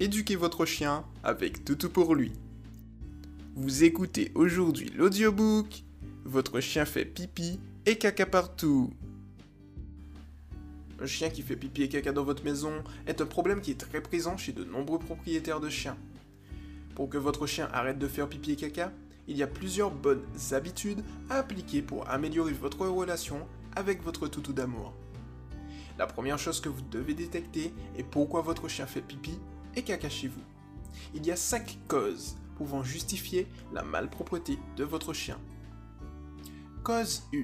éduquez votre chien avec Toutou pour lui. Vous écoutez aujourd'hui l'audiobook Votre chien fait pipi et caca partout. Un chien qui fait pipi et caca dans votre maison est un problème qui est très présent chez de nombreux propriétaires de chiens. Pour que votre chien arrête de faire pipi et caca, il y a plusieurs bonnes habitudes à appliquer pour améliorer votre relation avec votre toutou d'amour. La première chose que vous devez détecter est pourquoi votre chien fait pipi et caca chez vous. Il y a 5 causes pouvant justifier la malpropreté de votre chien. Cause 1.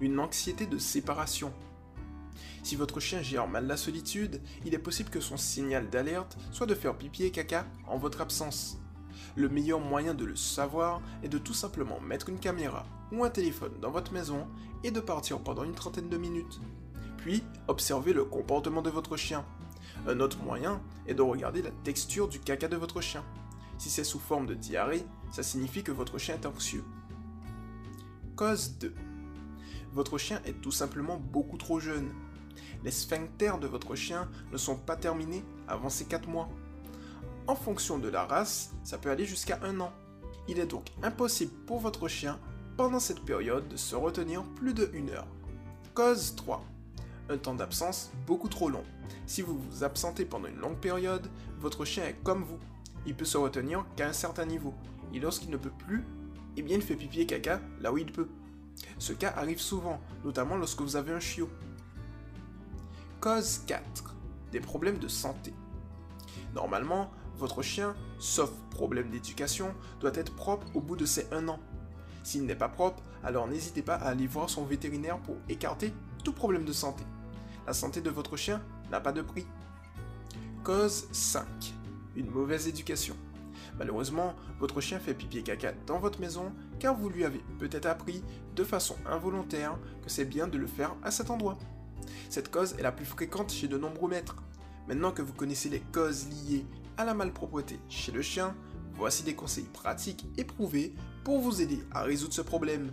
Une anxiété de séparation. Si votre chien gère mal la solitude, il est possible que son signal d'alerte soit de faire pipi et caca en votre absence. Le meilleur moyen de le savoir est de tout simplement mettre une caméra ou un téléphone dans votre maison et de partir pendant une trentaine de minutes. Puis, observez le comportement de votre chien. Un autre moyen est de regarder la texture du caca de votre chien. Si c'est sous forme de diarrhée, ça signifie que votre chien est anxieux. Cause 2. Votre chien est tout simplement beaucoup trop jeune. Les sphincters de votre chien ne sont pas terminés avant ses 4 mois. En fonction de la race, ça peut aller jusqu'à un an. Il est donc impossible pour votre chien, pendant cette période, de se retenir plus de 1 heure. Cause 3. Un temps d'absence beaucoup trop long. Si vous vous absentez pendant une longue période, votre chien est comme vous. Il peut se retenir qu'à un certain niveau. Et lorsqu'il ne peut plus, eh bien il fait pipi et caca là où il peut. Ce cas arrive souvent, notamment lorsque vous avez un chiot. Cause 4. Des problèmes de santé. Normalement, votre chien, sauf problème d'éducation, doit être propre au bout de ses 1 an. S'il n'est pas propre, alors n'hésitez pas à aller voir son vétérinaire pour écarter tout problème de santé. La santé de votre chien n'a pas de prix. Cause 5. Une mauvaise éducation. Malheureusement, votre chien fait pipi et caca dans votre maison car vous lui avez peut-être appris de façon involontaire que c'est bien de le faire à cet endroit. Cette cause est la plus fréquente chez de nombreux maîtres. Maintenant que vous connaissez les causes liées à la malpropreté chez le chien, voici des conseils pratiques et prouvés pour vous aider à résoudre ce problème.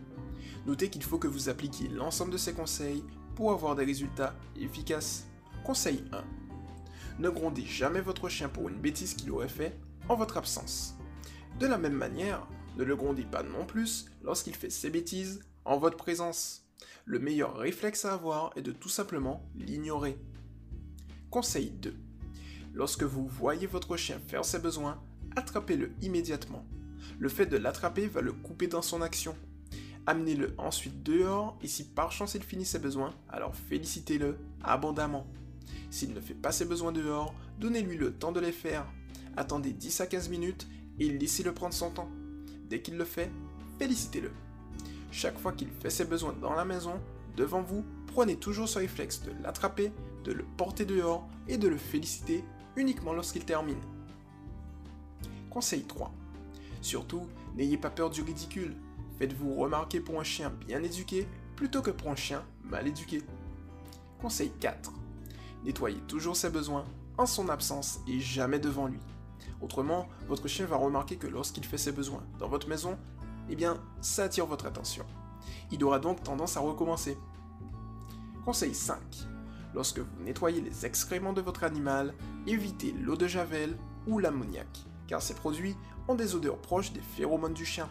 Notez qu'il faut que vous appliquiez l'ensemble de ces conseils pour avoir des résultats efficaces. Conseil 1. Ne grondez jamais votre chien pour une bêtise qu'il aurait fait en votre absence. De la même manière, ne le grondez pas non plus lorsqu'il fait ses bêtises en votre présence. Le meilleur réflexe à avoir est de tout simplement l'ignorer. Conseil 2. Lorsque vous voyez votre chien faire ses besoins, attrapez-le immédiatement. Le fait de l'attraper va le couper dans son action. Amenez-le ensuite dehors et si par chance il finit ses besoins, alors félicitez-le abondamment. S'il ne fait pas ses besoins dehors, donnez-lui le temps de les faire. Attendez 10 à 15 minutes et laissez-le prendre son temps. Dès qu'il le fait, félicitez-le. Chaque fois qu'il fait ses besoins dans la maison, devant vous, prenez toujours ce réflexe de l'attraper, de le porter dehors et de le féliciter uniquement lorsqu'il termine. Conseil 3. Surtout, n'ayez pas peur du ridicule. Faites-vous remarquer pour un chien bien éduqué plutôt que pour un chien mal éduqué. Conseil 4. Nettoyez toujours ses besoins en son absence et jamais devant lui. Autrement, votre chien va remarquer que lorsqu'il fait ses besoins dans votre maison, eh bien, ça attire votre attention. Il aura donc tendance à recommencer. Conseil 5. Lorsque vous nettoyez les excréments de votre animal, évitez l'eau de javel ou l'ammoniac, car ces produits ont des odeurs proches des phéromones du chien.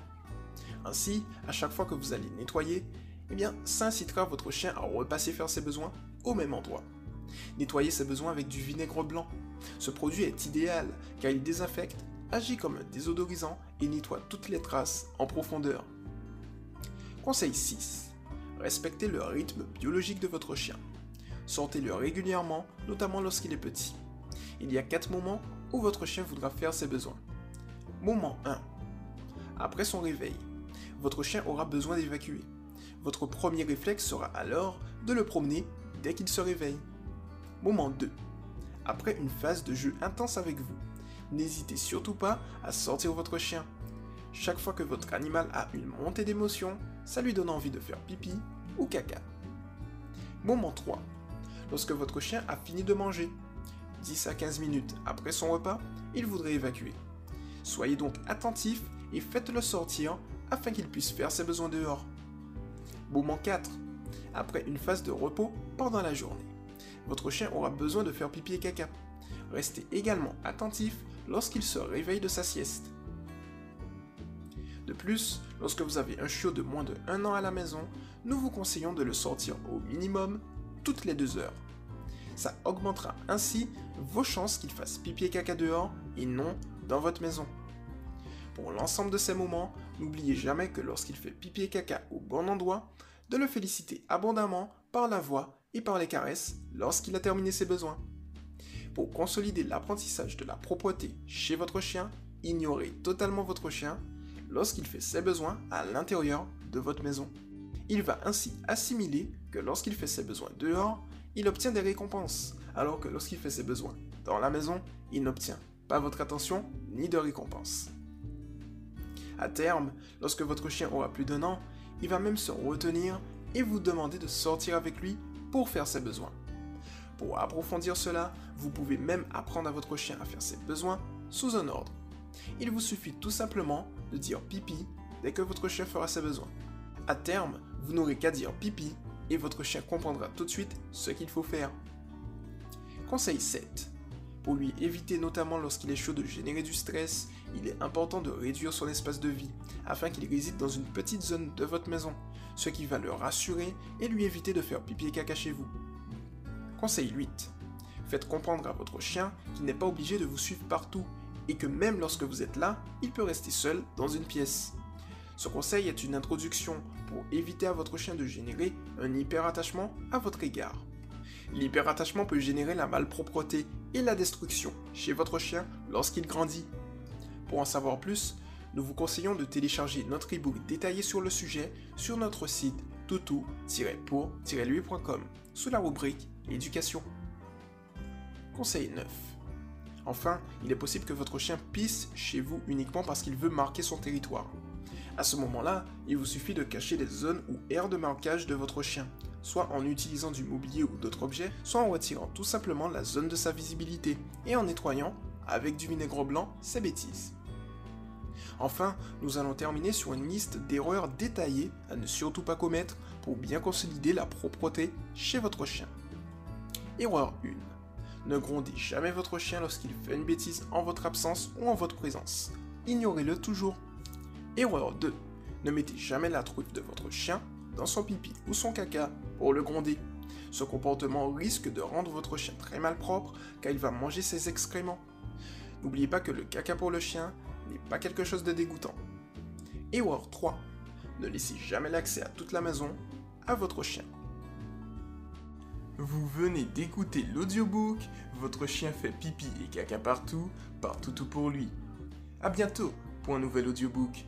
Ainsi, à chaque fois que vous allez nettoyer, eh bien, ça incitera votre chien à repasser faire ses besoins au même endroit. Nettoyez ses besoins avec du vinaigre blanc. Ce produit est idéal car il désinfecte, agit comme un désodorisant et nettoie toutes les traces en profondeur. Conseil 6. Respectez le rythme biologique de votre chien. Sortez-le régulièrement, notamment lorsqu'il est petit. Il y a 4 moments où votre chien voudra faire ses besoins. Moment 1. Après son réveil, votre chien aura besoin d'évacuer. Votre premier réflexe sera alors de le promener dès qu'il se réveille. Moment 2. Après une phase de jeu intense avec vous, n'hésitez surtout pas à sortir votre chien. Chaque fois que votre animal a une montée d'émotion, ça lui donne envie de faire pipi ou caca. Moment 3. Lorsque votre chien a fini de manger, 10 à 15 minutes après son repas, il voudrait évacuer. Soyez donc attentif et faites-le sortir afin qu'il puisse faire ses besoins dehors. Moment 4. Après une phase de repos pendant la journée. Votre chien aura besoin de faire pipi et caca. Restez également attentif lorsqu'il se réveille de sa sieste. De plus, lorsque vous avez un chiot de moins de 1 an à la maison, nous vous conseillons de le sortir au minimum toutes les 2 heures. Ça augmentera ainsi vos chances qu'il fasse pipi et caca dehors et non dans votre maison. Pour l'ensemble de ces moments, n'oubliez jamais que lorsqu'il fait pipi et caca au bon endroit, de le féliciter abondamment par la voix et par les caresses lorsqu'il a terminé ses besoins. Pour consolider l'apprentissage de la propreté chez votre chien, ignorez totalement votre chien lorsqu'il fait ses besoins à l'intérieur de votre maison. Il va ainsi assimiler que lorsqu'il fait ses besoins dehors, il obtient des récompenses, alors que lorsqu'il fait ses besoins dans la maison, il n'obtient pas votre attention ni de récompense. À terme, lorsque votre chien aura plus d'un an, il va même se retenir et vous demander de sortir avec lui pour faire ses besoins. Pour approfondir cela, vous pouvez même apprendre à votre chien à faire ses besoins sous un ordre. Il vous suffit tout simplement de dire pipi dès que votre chien fera ses besoins. À terme, vous n'aurez qu'à dire pipi et votre chien comprendra tout de suite ce qu'il faut faire. Conseil 7. Pour lui éviter notamment lorsqu'il est chaud de générer du stress, il est important de réduire son espace de vie afin qu'il réside dans une petite zone de votre maison, ce qui va le rassurer et lui éviter de faire pipi et caca chez vous. Conseil 8. Faites comprendre à votre chien qu'il n'est pas obligé de vous suivre partout et que même lorsque vous êtes là, il peut rester seul dans une pièce. Ce conseil est une introduction pour éviter à votre chien de générer un hyperattachement à votre égard. L'hyperattachement peut générer la malpropreté et la destruction chez votre chien lorsqu'il grandit. Pour en savoir plus, nous vous conseillons de télécharger notre ebook détaillé sur le sujet sur notre site toutou-pour-lui.com sous la rubrique Éducation. Conseil 9. Enfin, il est possible que votre chien pisse chez vous uniquement parce qu'il veut marquer son territoire. À ce moment-là, il vous suffit de cacher les zones ou aires de marquage de votre chien, soit en utilisant du mobilier ou d'autres objets, soit en retirant tout simplement la zone de sa visibilité et en nettoyant, avec du vinaigre blanc, ses bêtises. Enfin, nous allons terminer sur une liste d'erreurs détaillées à ne surtout pas commettre pour bien consolider la propreté chez votre chien. Erreur 1. Ne grondez jamais votre chien lorsqu'il fait une bêtise en votre absence ou en votre présence. Ignorez-le toujours. Erreur 2. Ne mettez jamais la truffe de votre chien dans son pipi ou son caca pour le gronder. Ce comportement risque de rendre votre chien très malpropre car il va manger ses excréments. N'oubliez pas que le caca pour le chien n'est pas quelque chose de dégoûtant. Erreur 3. Ne laissez jamais l'accès à toute la maison à votre chien. Vous venez d'écouter l'audiobook Votre chien fait pipi et caca partout, partout tout pour lui. A bientôt pour un nouvel audiobook.